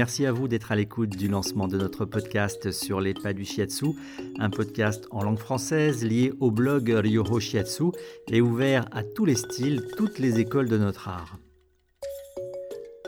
merci à vous d'être à l'écoute du lancement de notre podcast sur les pas du shiatsu, un podcast en langue française lié au blog Ryoho Shiatsu et ouvert à tous les styles, toutes les écoles de notre art.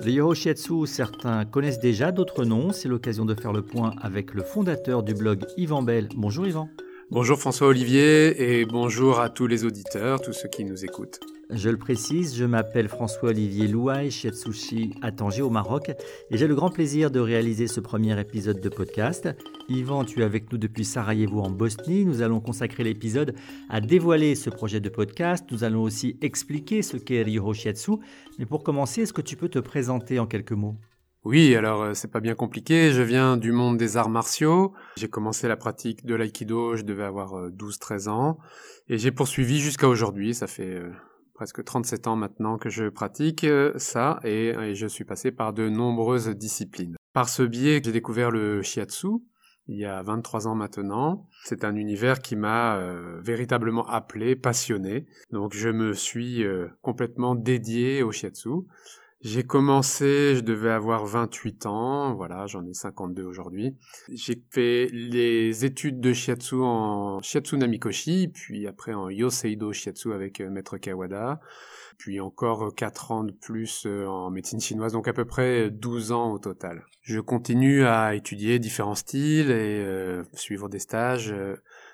Ryoho Shiatsu, certains connaissent déjà, d'autres non. C'est l'occasion de faire le point avec le fondateur du blog Yvan Bell. Bonjour Yvan. Bonjour François Olivier et bonjour à tous les auditeurs, tous ceux qui nous écoutent. Je le précise, je m'appelle François-Olivier Louaï, chef sushi à Tanger au Maroc et j'ai le grand plaisir de réaliser ce premier épisode de podcast. Yvan, tu es avec nous depuis Sarajevo en Bosnie. Nous allons consacrer l'épisode à dévoiler ce projet de podcast. Nous allons aussi expliquer ce qu'est Ryoho Shiatsu. Mais pour commencer, est-ce que tu peux te présenter en quelques mots? Oui, alors euh, c'est pas bien compliqué. Je viens du monde des arts martiaux. J'ai commencé la pratique de l'aïkido, je devais avoir 12-13 euh, ans. Et j'ai poursuivi jusqu'à aujourd'hui. Ça fait euh, presque 37 ans maintenant que je pratique ça et, je suis passé par de nombreuses disciplines. Par ce biais, j'ai découvert le shiatsu il y a 23 ans maintenant. C'est un univers qui m'a véritablement appelé, passionné. Donc je me suis complètement dédié au shiatsu. J'ai commencé, je devais avoir 28 ans, voilà, j'en ai 52 aujourd'hui. J'ai fait les études de shiatsu en shiatsu namikoshi, puis après en yoseido shiatsu avec euh, maître Kawada, puis encore 4 ans de plus euh, en médecine chinoise, donc à peu près 12 ans au total. Je continue à étudier différents styles et euh, suivre des stages.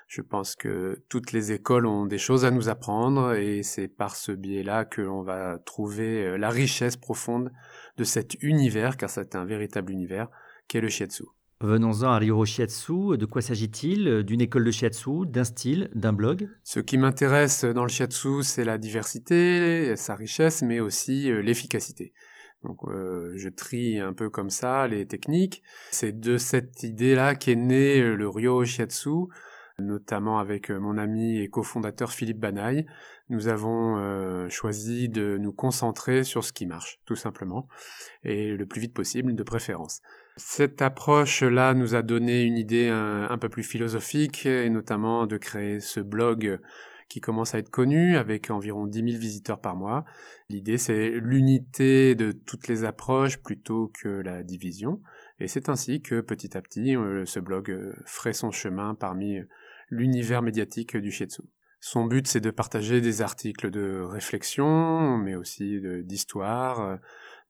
Je pense que toutes les écoles ont des choses à nous apprendre et c'est par ce biais-là que l'on va trouver euh, la richesse profonde de cet univers, car c'est un véritable univers, qu'est le shiatsu. Venons-en à Ryoho Shiatsu. De quoi s'agit-il? D'une école de shiatsu, d'un style, d'un blog? Ce qui m'intéresse dans le shiatsu, c'est la diversité, sa richesse, mais aussi euh, l'efficacité. Donc euh, je trie un peu comme ça les techniques. C'est de cette idée-là qu'est né le Ryoho Shiatsu, notamment avec euh, mon ami et cofondateur Philippe Banaille, nous avons euh, choisi de nous concentrer sur ce qui marche, tout simplement, et le plus vite possible, de préférence. Cette approche-là nous a donné une idée un, peu plus philosophique, et notamment de créer ce blog qui commence à être connu, avec environ 10 000 visiteurs par mois. L'idée, c'est l'unité de toutes les approches plutôt que la division. Et c'est ainsi que petit à petit, euh, ce blog ferait son chemin parmi l'univers médiatique du shiatsu. Son but, c'est de partager des articles de réflexion, mais aussi d'histoire, euh,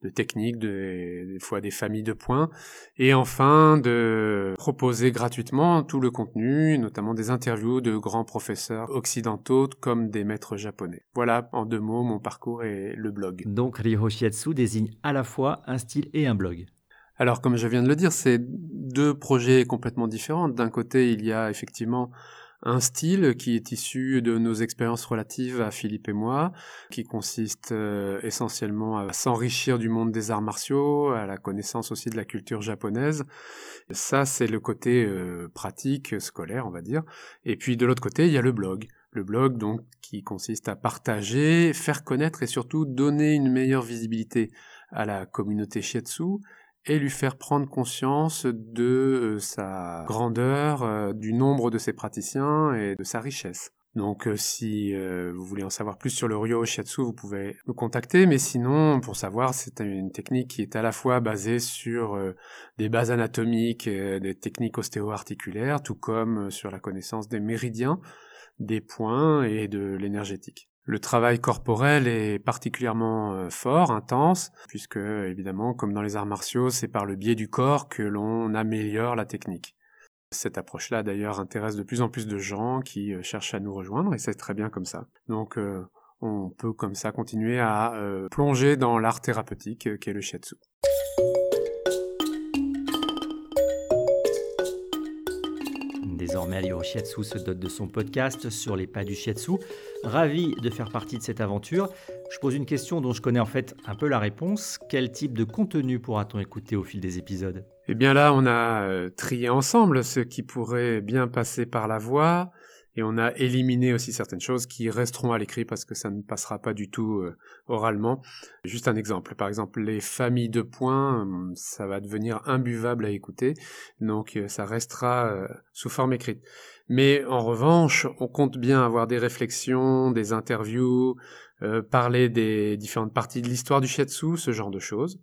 de, techniques, de, des fois des familles de points, et enfin de proposer gratuitement tout le contenu, notamment des interviews de grands professeurs occidentaux comme des maîtres japonais. Voilà, en deux mots, mon parcours et le blog. Donc Ryoho Shiatsu désigne à la fois un style et un blog. Alors, comme je viens de le dire, c'est deux projets complètement différents. D'un côté, il y a effectivement un style qui est issu de nos expériences relatives à Philippe et moi, qui consiste euh, essentiellement à s'enrichir du monde des arts martiaux, à la connaissance aussi de la culture japonaise. Ça, c'est le côté euh, pratique, scolaire, on va dire. Et puis de l'autre côté, il y a le blog. Le blog, donc, qui consiste à partager, faire connaître et surtout donner une meilleure visibilité à la communauté shiatsu et lui faire prendre conscience de euh, sa grandeur, euh, du nombre de ses praticiens et de sa richesse. Donc euh, si vous voulez en savoir plus sur le Ryo Shiatsu, vous pouvez nous contacter, mais sinon, pour savoir, c'est une technique qui est à la fois basée sur des bases anatomiques, des techniques ostéo-articulaires, tout comme sur la connaissance des méridiens, des points et de l'énergétique. Le travail corporel est particulièrement euh, fort, intense, puisque évidemment, comme dans les arts martiaux, c'est par le biais du corps que l'on améliore la technique. Cette approche-là, d'ailleurs, intéresse de plus en plus de gens qui euh, cherchent à nous rejoindre, et c'est très bien comme ça. Donc, euh, on peut comme ça continuer à plonger dans l'art thérapeutique qu'est le shiatsu. Ryo Shiatsu se dote de son podcast sur les pas du Shiatsu. Ravi de faire partie de cette aventure. Je pose une question dont je connais en fait un peu la réponse. Quel type de contenu pourra-t-on écouter au fil des épisodes? Eh bien là, on a euh, trié ensemble ce qui pourrait bien passer par la voix et on a éliminé aussi certaines choses qui resteront à l'écrit parce que ça ne passera pas du tout euh, oralement. Juste un exemple, par exemple les familles de points, hum, ça va devenir imbuvable à écouter, donc euh, ça restera euh, sous forme écrite. Mais en revanche, on compte bien avoir des réflexions, des interviews, parler des différentes parties de l'histoire du shiatsu, ce genre de choses.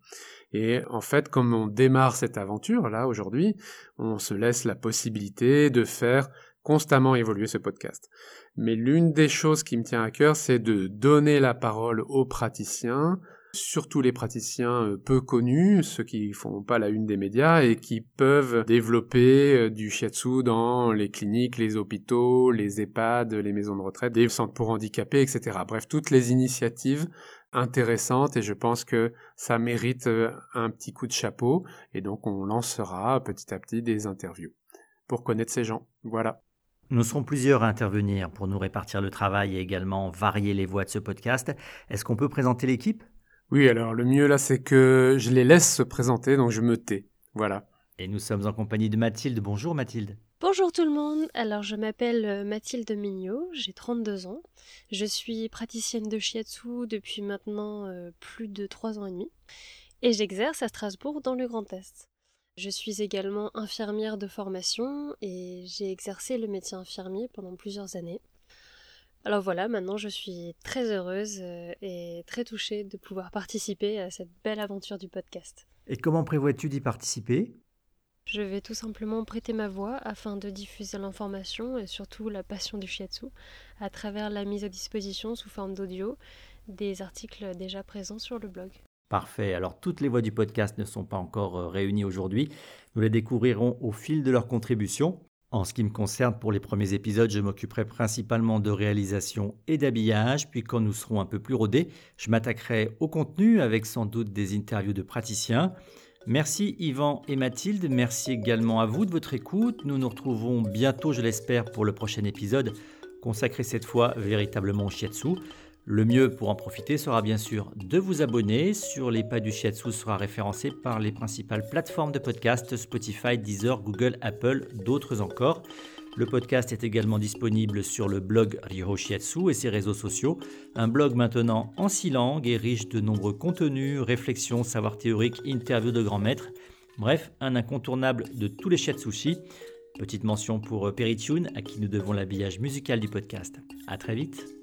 Et en fait, comme on démarre cette aventure là aujourd'hui, on se laisse la possibilité de faire constamment évoluer ce podcast. Mais l'une des choses qui me tient à cœur, c'est de donner la parole aux praticiens, surtout les praticiens euh, peu connus, ceux qui font pas la une des médias et qui peuvent développer euh, du shiatsu dans les cliniques, les hôpitaux, les EHPAD, les maisons de retraite, des centres pour handicapés, etc. Bref, toutes les initiatives intéressantes et je pense que ça mérite euh, un petit coup de chapeau et donc on lancera petit à petit des interviews pour connaître ces gens. Voilà. Nous serons plusieurs à intervenir pour nous répartir le travail et également varier les voix de ce podcast. Est-ce qu'on peut présenter l'équipe? Oui, alors le mieux là, c'est que je les laisse se présenter, donc je me tais. Voilà. Et nous sommes en compagnie de Mathilde. Bonjour Mathilde. Bonjour tout le monde, alors je m'appelle euh, Mathilde Mignot, j'ai 32 ans. Je suis praticienne de shiatsu depuis maintenant euh, plus de 3 ans et demi et j'exerce à Strasbourg dans le Grand Est. Je suis également infirmière de formation et j'ai exercé le métier infirmier pendant plusieurs années. Alors voilà, maintenant je suis très heureuse euh, et très touchée de pouvoir participer à cette belle aventure du podcast. Et comment prévois-tu d'y participer? Je vais tout simplement prêter ma voix afin de diffuser l'information et surtout la passion du shiatsu à travers la mise à disposition sous forme d'audio des articles déjà présents sur le blog. Parfait. Alors toutes les voix du podcast ne sont pas encore euh, réunies aujourd'hui. Nous les découvrirons au fil de leur contribution. En ce qui me concerne, pour les premiers épisodes, je m'occuperai principalement de réalisation et d'habillage, puis quand nous serons un peu plus rodés, je m'attaquerai au contenu avec sans doute des interviews de praticiens. Merci Yvan et Mathilde, merci également à vous de votre écoute. Nous nous retrouvons bientôt, je l'espère, pour le prochain épisode, consacré cette fois véritablement au shiatsu. Le mieux pour en profiter sera bien sûr de vous abonner. Sur les pas du shiatsu sera référencé par les principales plateformes de podcast Spotify, Deezer, Google, Apple, d'autres encore. Le podcast est également disponible sur le blog Ryo Shiatsu et ses réseaux sociaux. Un blog maintenant en six langues et riche de nombreux contenus, réflexions, savoirs théoriques, interviews de grands maîtres. Bref, un incontournable de tous les shiatsushi. Petite mention pour Peritune, à qui nous devons l'habillage musical du podcast. A très vite